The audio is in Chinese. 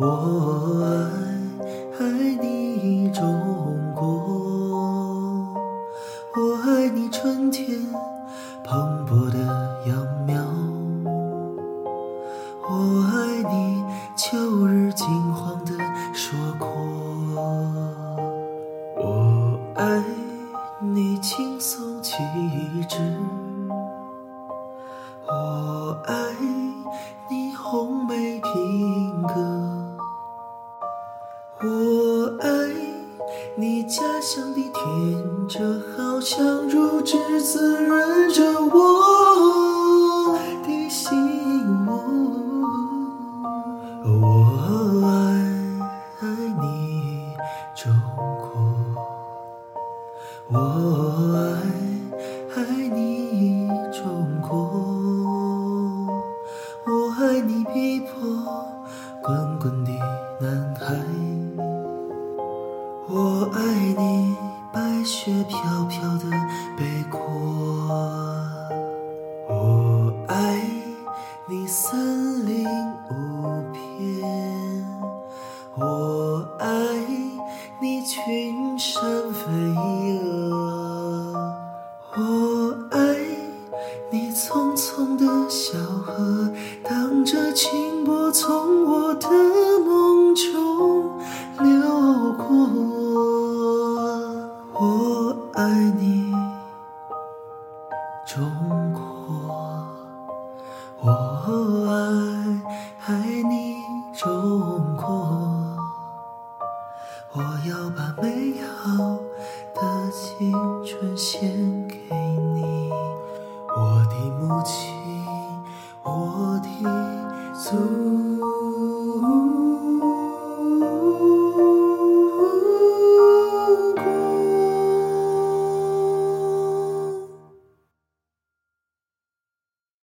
我爱爱你中国，我爱你春天蓬勃的秧苗，我爱你秋日金黄的硕果，我爱你轻松气质，我爱你红梅我爱你家乡的甜蔗，好像乳汁滋润着我的心窝。我爱爱你中国，我爱爱你中国，我爱你碧波滚滚的南海。我爱你白雪飘飘的北国，我爱你森林无边，我爱你群山飞蛾，我爱你匆匆的小河，荡着清波从我的梦中流。中国，我爱爱你，中国。我要把美好的青春献给你，我的母亲，我的祖国